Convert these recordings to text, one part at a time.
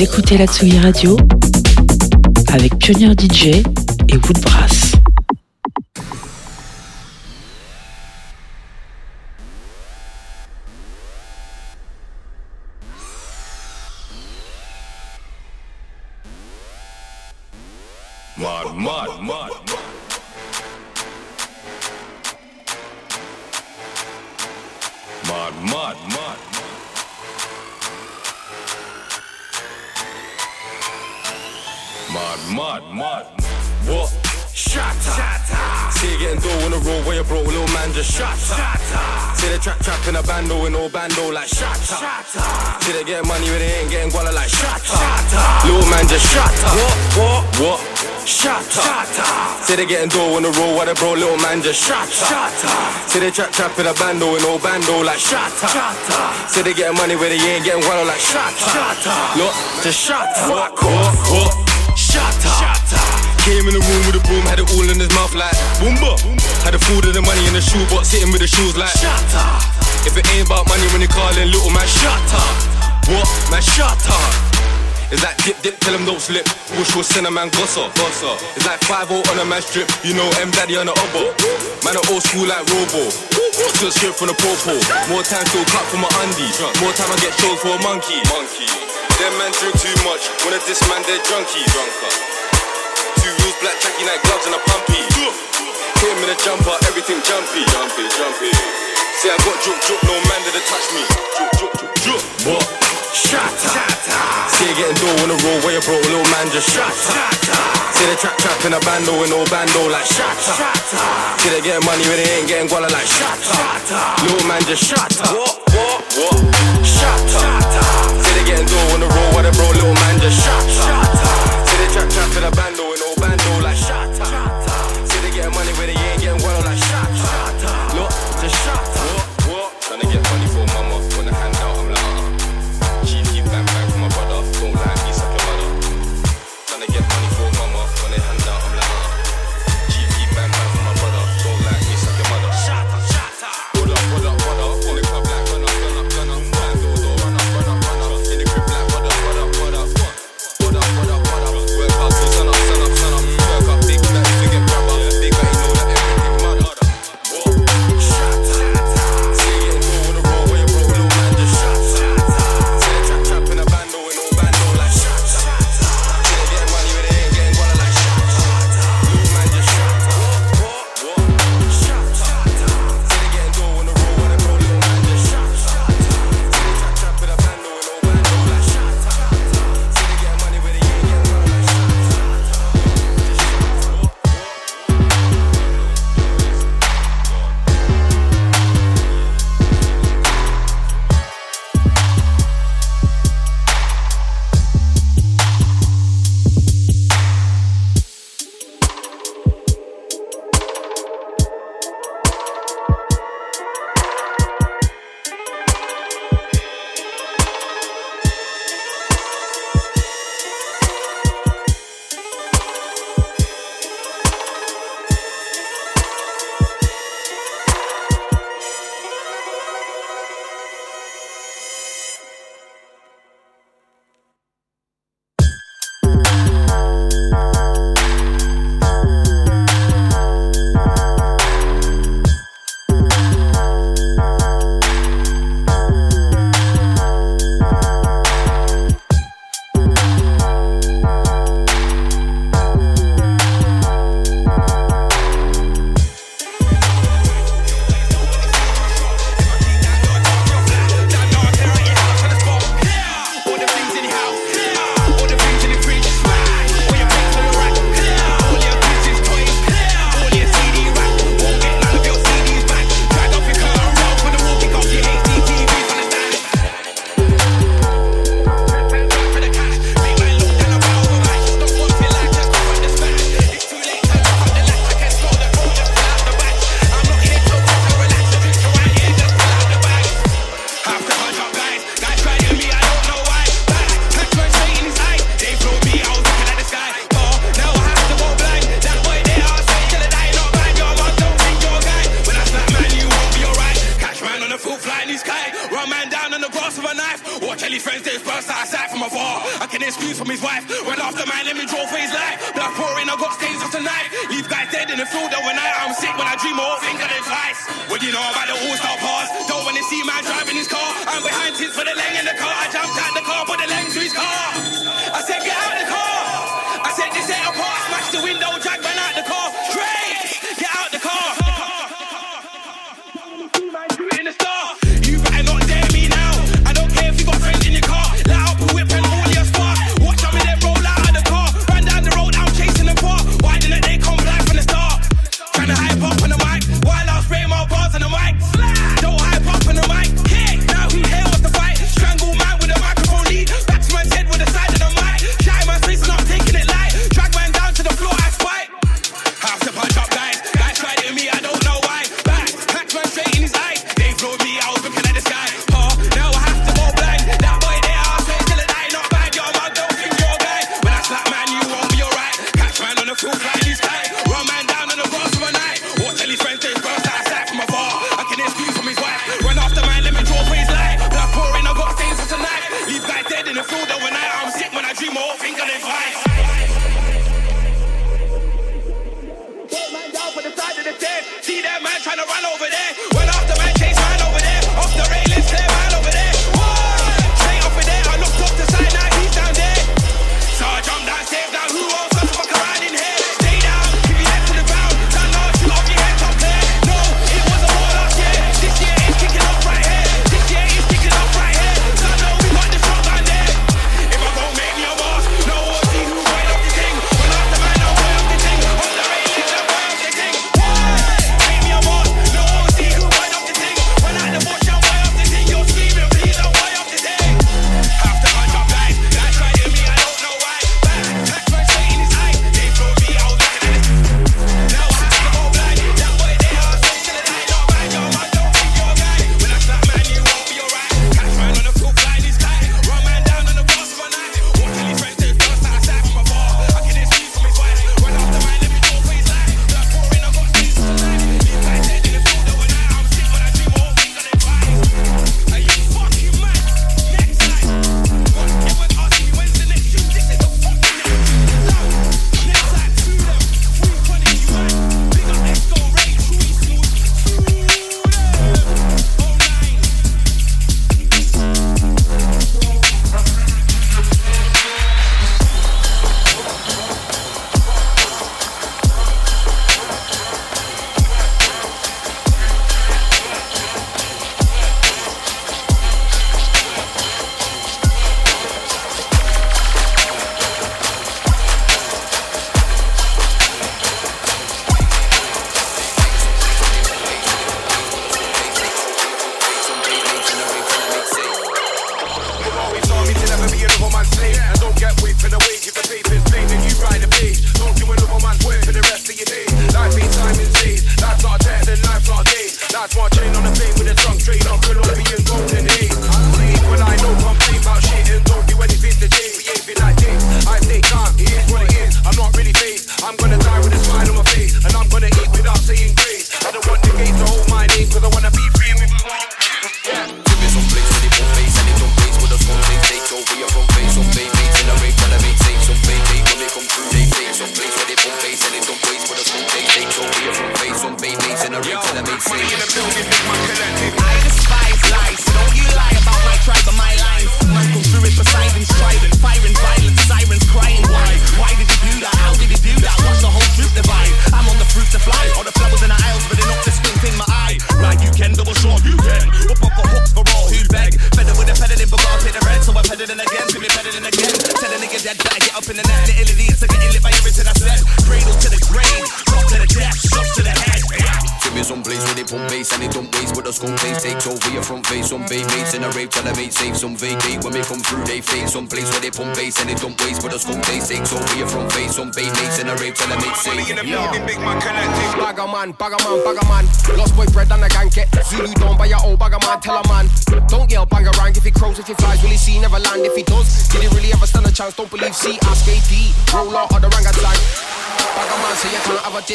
Écoutez la Tsugi Radio avec Pionnier DJ et Woodbrass. Mud, mud, mud. Mud, mud. What? Shatter. See you getting dough on the road where you broke, little man just shatter. See the trap trap in a bando in no bando like shatter. See they get money when they ain't getting guala like shatter. Little man just shatter. What? What? What? Shatter. See they getting dough on the road where they broke, little man just shatter. See they trap trap in a bando in no bando like shatter. See they getting money where they ain't getting guala like shatter. Look, just shatter. What? What? What? Shatter. Came in the room with a broom, had it all in his mouth like Boomba. Had the food and the money in the shoebox, sitting with the shoes like Shut up. If it ain't about money when you calling little man, shut up. What? Man, shut up. It's like dip dip, tell him don't slip. Wish was cinnamon gossa, gossa. It's like 5 on a man strip, you know M Daddy on the obo. Man, a old school like Robo. Took straight from the popo. More time to cut for my undie. More time I get chose for a monkey. Monkey. Them man drink too much. When a this man, they're drunky. Drunker. Two rules, black tracky night gloves and a pumpy. Hit him in a jumper, everything jumpy. Jumpy, jumpy. Say I got juke, juke, no man did touch me. Juke, juke, juke, juke. What? Shatter. See you getting dough on the road where you broke, little man just shatter. See the trap trap in a bando with no bando like shatter. See they getting money when they ain't getting guala like shatter. Little man just shatter. What? What? What? Shatter. See they getting dough on the road where they broke, little man just shatter. See they trap trap in a bando with no bando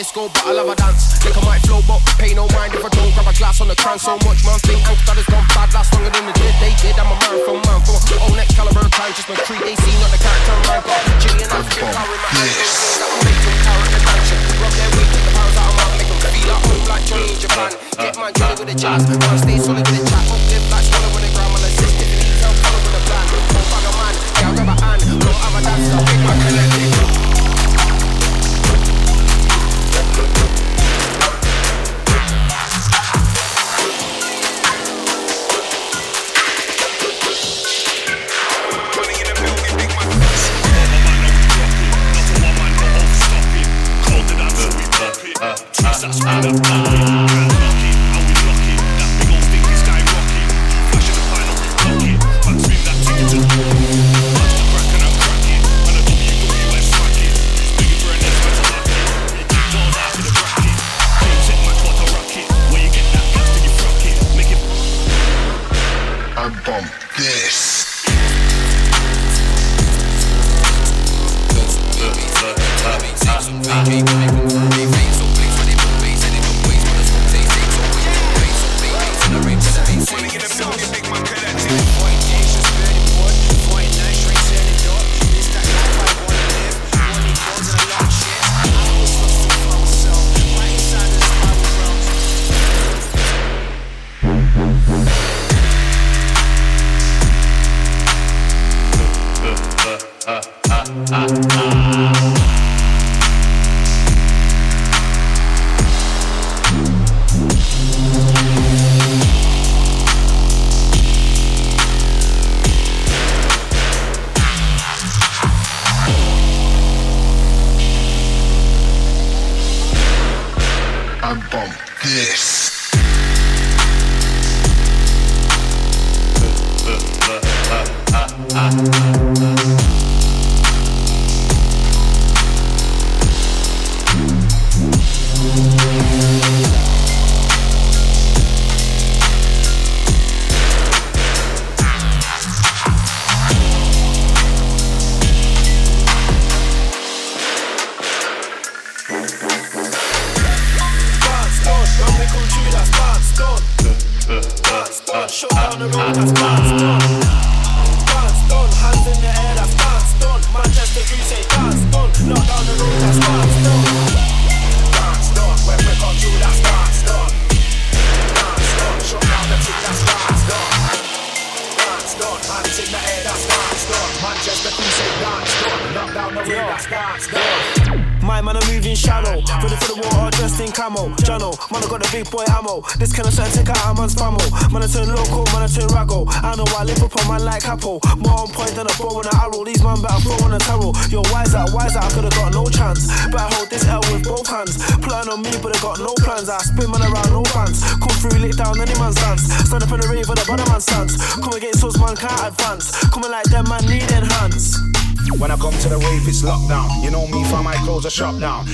disco, but I love a dance. Shut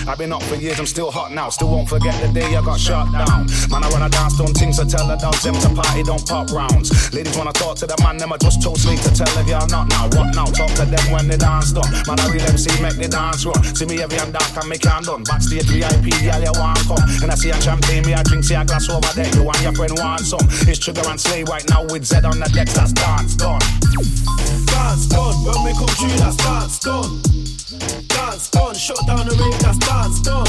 I've been up for years, I'm still hot now. Still won't forget the day I got shut down. Man, I run a dance, don't things to tell the dogs them to party, don't pop rounds. Ladies wanna talk to the man, them I just too sleep to tell if you're not now. What now? Talk to them when they dance done. Man, I real MC make the dance run. See me every and dark and me can done. Backstage VIP, you want come. And I see a champagne, me I drink, see a glass over there. You and your friend want some. It's Trigger and Slay right now with Z on the decks, that's dance done. Dance done, when we come through, that's dance done dance on. Shut down the ring, that's dance done.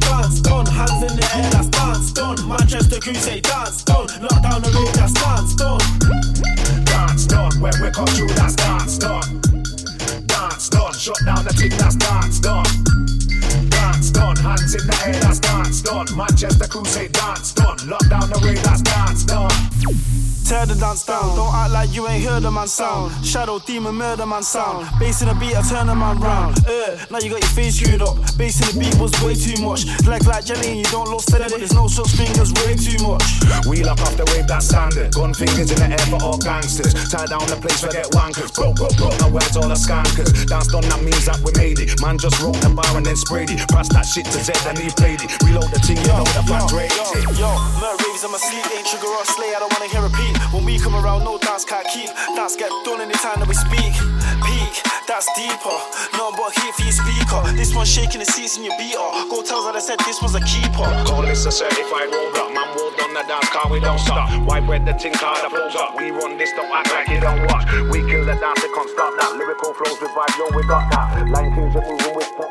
Dance on, hands in the air, that's dance done. Manchester Crusade, dance done. Lock down the ring, that's dance done. Dance done, when we come through, that's dance done. Dance done, shut down the thing, that's dance done. Dance done, hands in the air, that's dance done. Manchester Crusade, dance done. Lock down the ring, that's dance done. Tear the dance down. Don't act like you ain't heard the man sound. Shadow demon murder man sound. Bass in the beat, I turn the man round. Uh, now you got your face screwed up. Bass in the beat was way too much. Leg like jelly and you don't look steady, but there's no such thing as way too much. We lock off the wave that's standard. Gun fingers in the air for all gangsters. Tie down the place, forget wankers. Bro, bro, bro, now where's all the skankers? Dance done, that means that we made it. Man just wrote the bar and then sprayed it. Pass that shit to Z and he played it. Reload the team, you know the fat Yo, yo, yo, Mer raves in my sleep, ain't trigger or slay, I don't wanna hear a repeat. When we come around, no dance can't keep. Dance get done anytime that we speak. Peak, that's deeper. No but heat for your speaker. This one's shaking the seats in your beater. Go tell that I said this was a keeper. Call this a certified roadblock. Man, roll on the dance car, we don't stop. Why bread the tin car that flows up? We run this, don't act like you don't watch. We kill the dance, it can't stop that. Lyrical flows with vibe, yo, we got that. Line kings are moving with pop,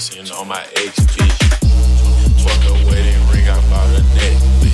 flexing on my XP. Fuck a wedding ring, I bought a necklace.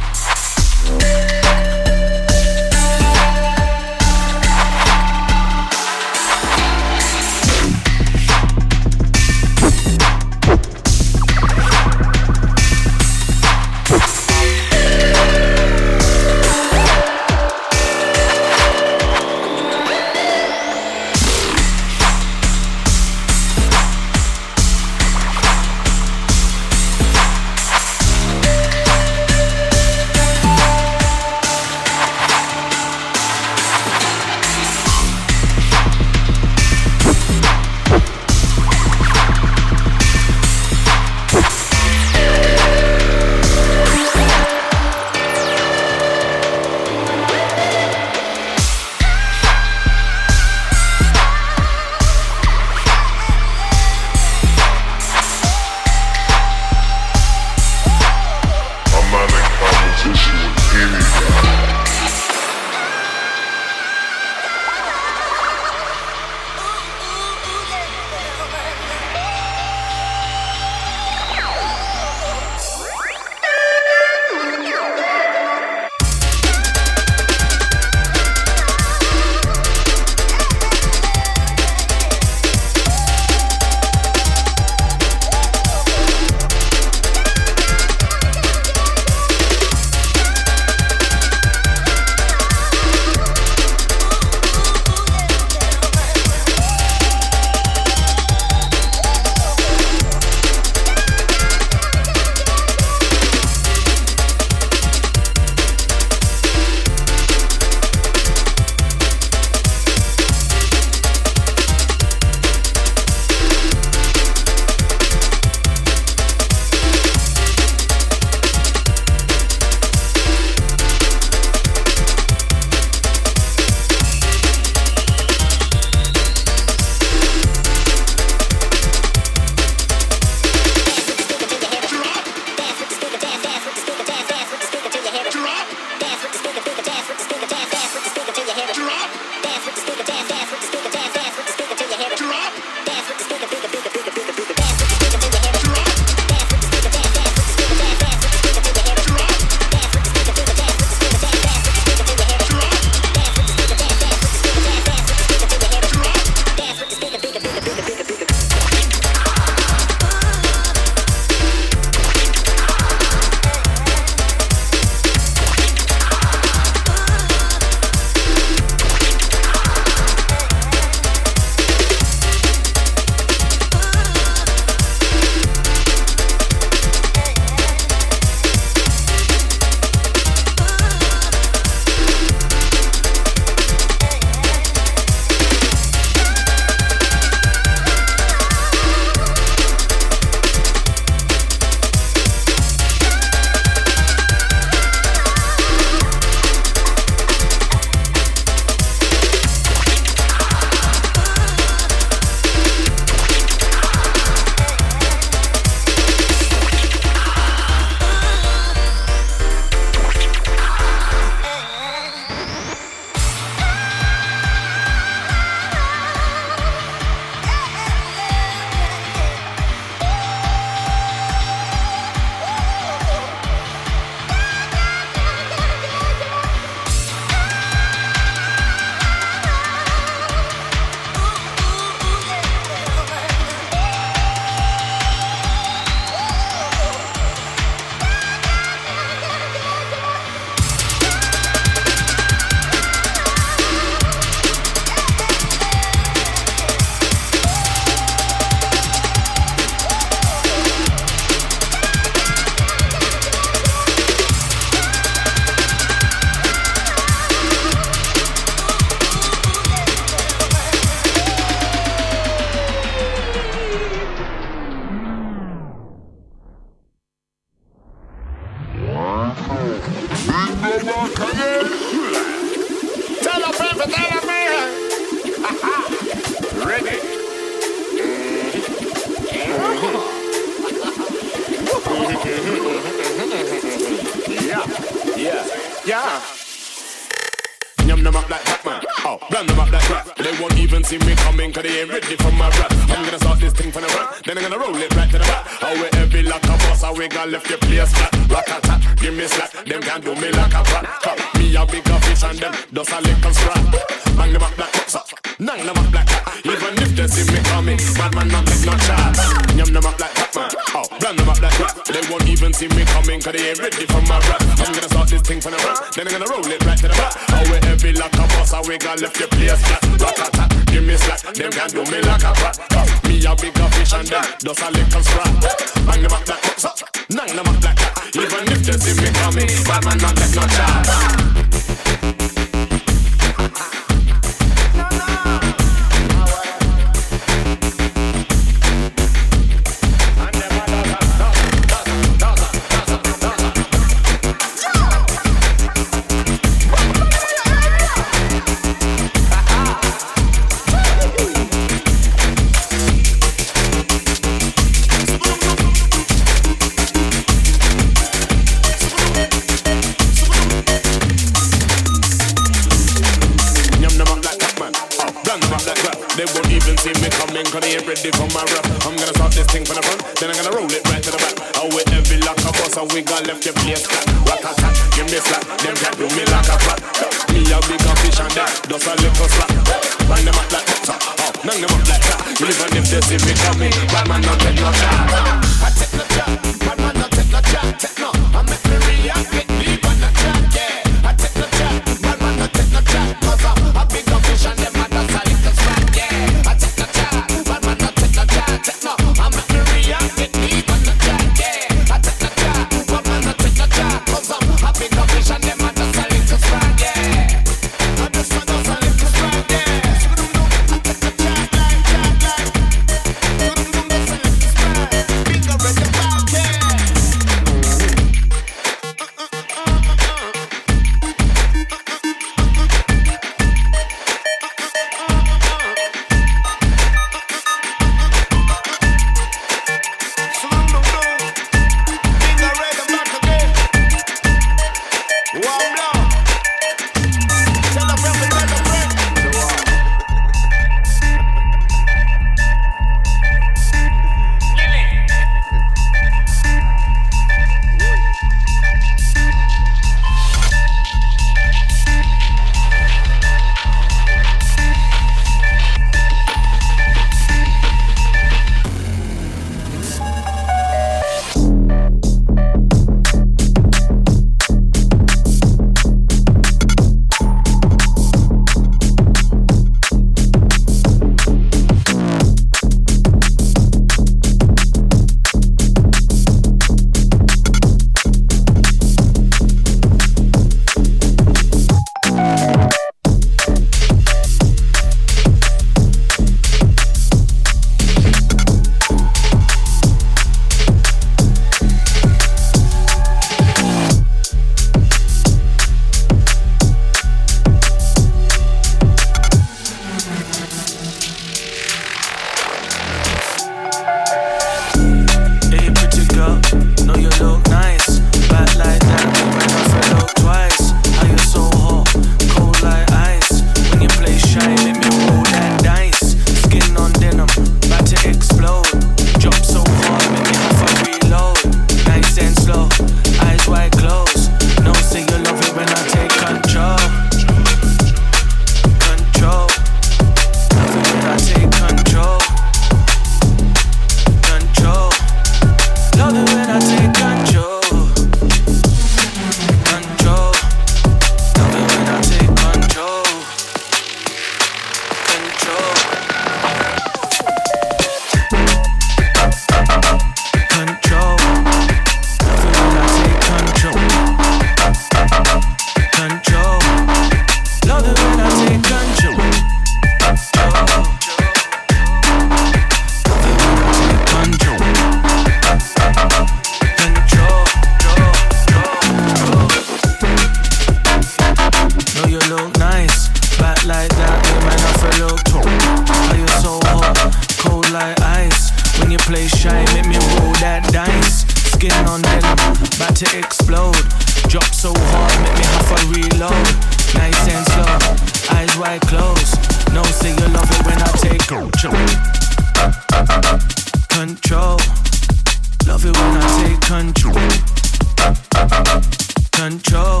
control.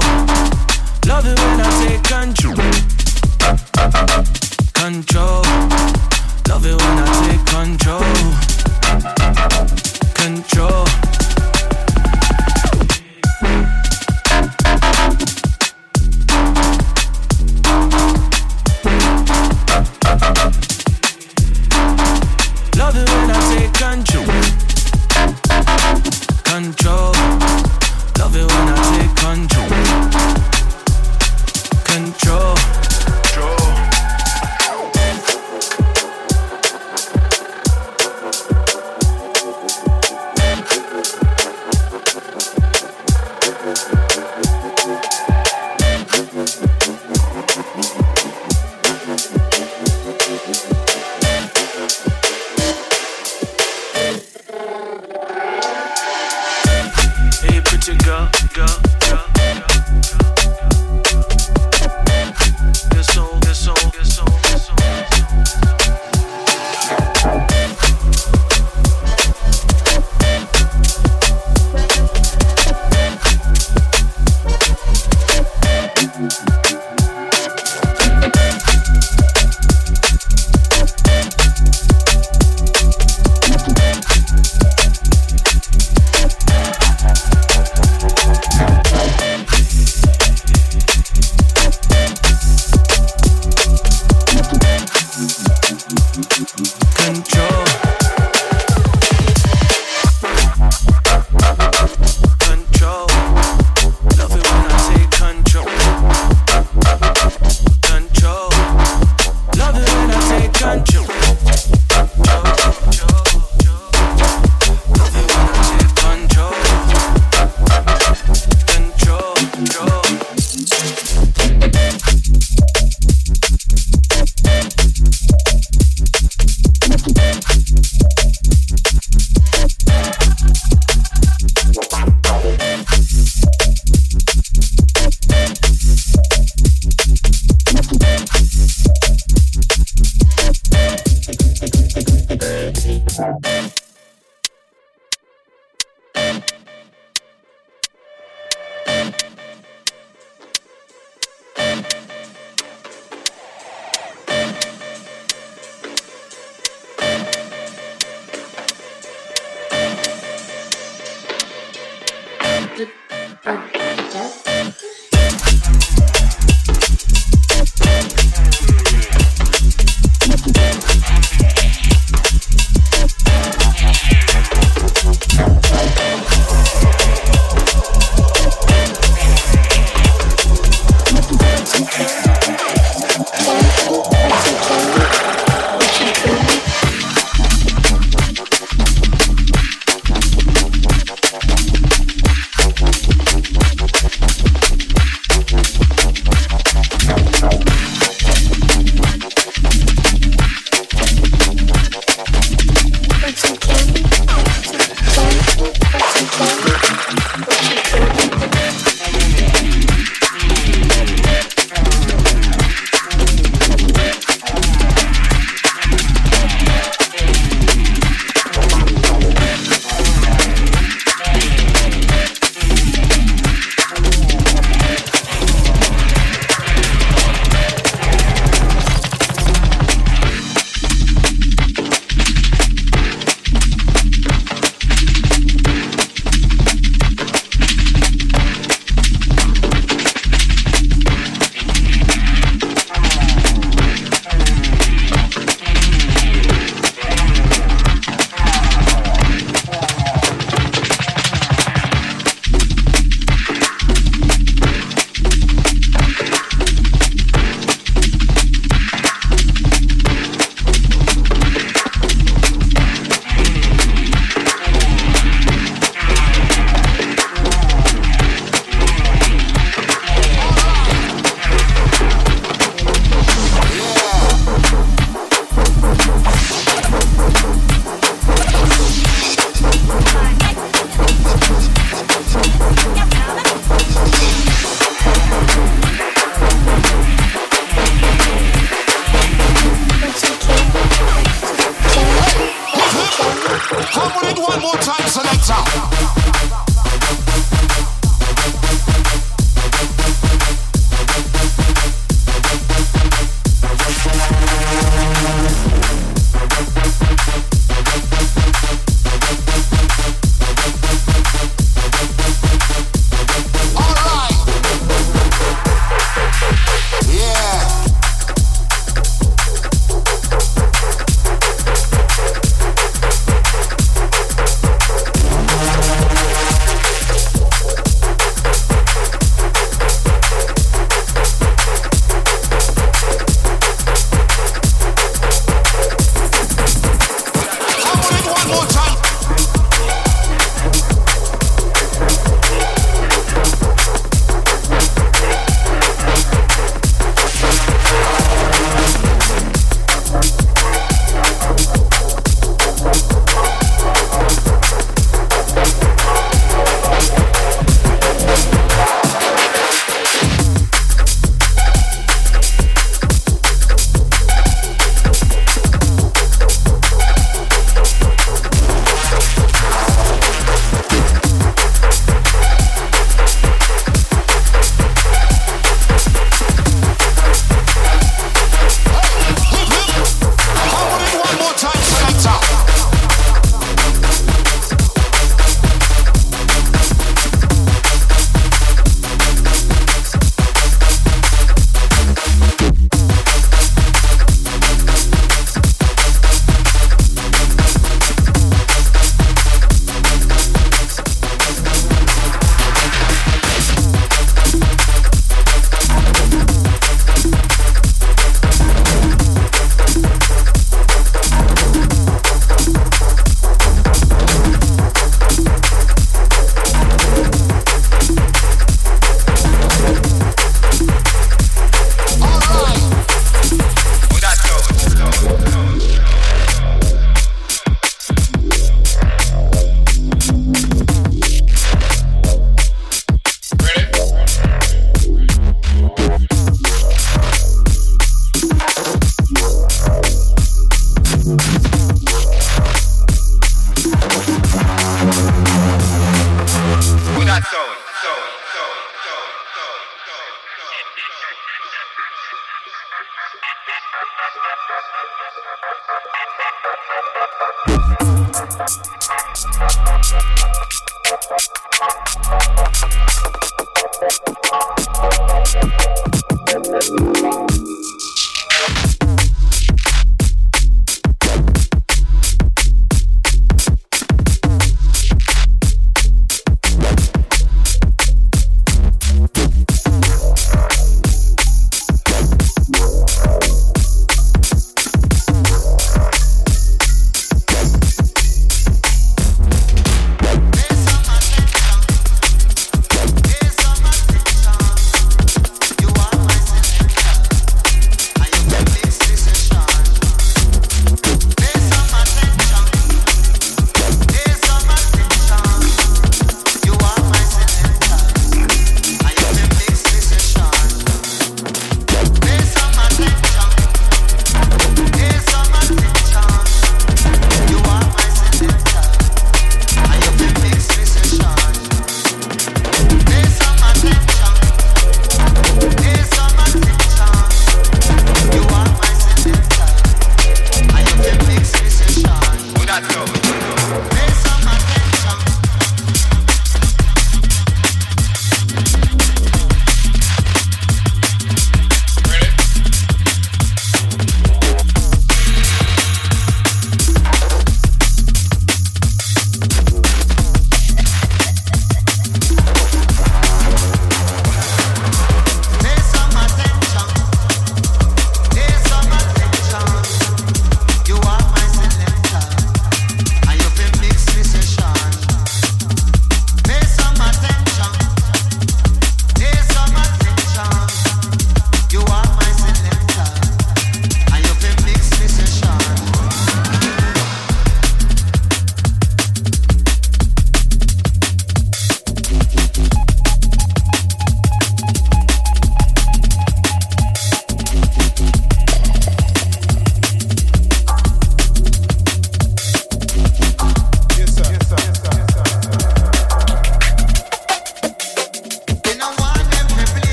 Love it when I take control. Control. Love it when I take control. Control.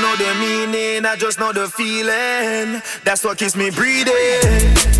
know the meaning, I just know the feeling. That's what keeps me breathing.